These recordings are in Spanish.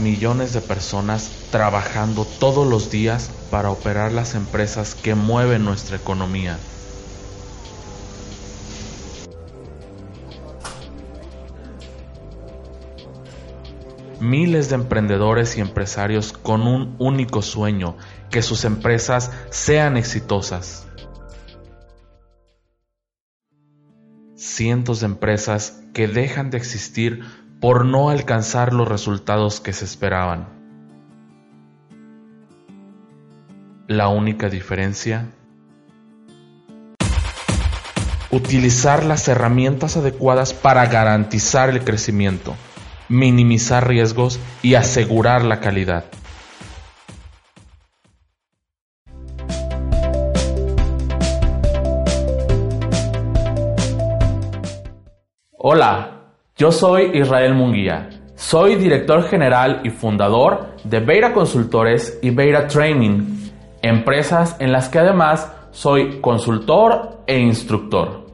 millones de personas trabajando todos los días para operar las empresas que mueven nuestra economía. Miles de emprendedores y empresarios con un único sueño, que sus empresas sean exitosas. Cientos de empresas que dejan de existir por no alcanzar los resultados que se esperaban. La única diferencia utilizar las herramientas adecuadas para garantizar el crecimiento, minimizar riesgos y asegurar la calidad. Hola, yo soy Israel Munguía. Soy director general y fundador de Beira Consultores y Beira Training, empresas en las que además soy consultor e instructor.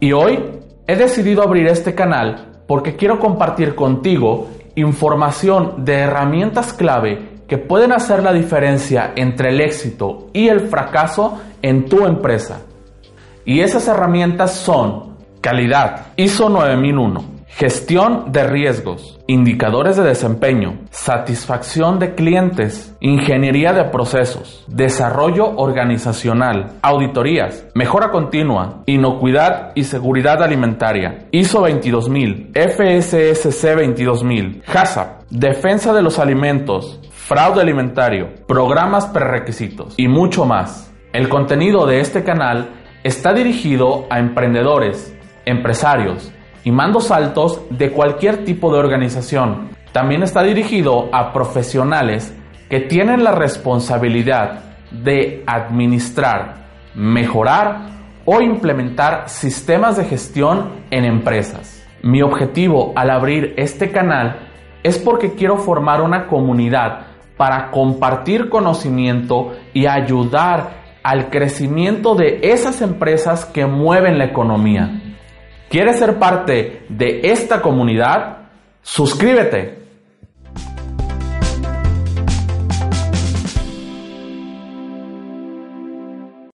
Y hoy he decidido abrir este canal porque quiero compartir contigo información de herramientas clave que pueden hacer la diferencia entre el éxito y el fracaso en tu empresa. Y esas herramientas son calidad, ISO 9001, Gestión de riesgos, indicadores de desempeño, satisfacción de clientes, ingeniería de procesos, desarrollo organizacional, auditorías, mejora continua, inocuidad y seguridad alimentaria, ISO 22000, FSSC 22000, HACCP, defensa de los alimentos, fraude alimentario, programas prerequisitos y mucho más. El contenido de este canal está dirigido a emprendedores, empresarios, y mandos altos de cualquier tipo de organización. También está dirigido a profesionales que tienen la responsabilidad de administrar, mejorar o implementar sistemas de gestión en empresas. Mi objetivo al abrir este canal es porque quiero formar una comunidad para compartir conocimiento y ayudar al crecimiento de esas empresas que mueven la economía. ¿Quieres ser parte de esta comunidad? Suscríbete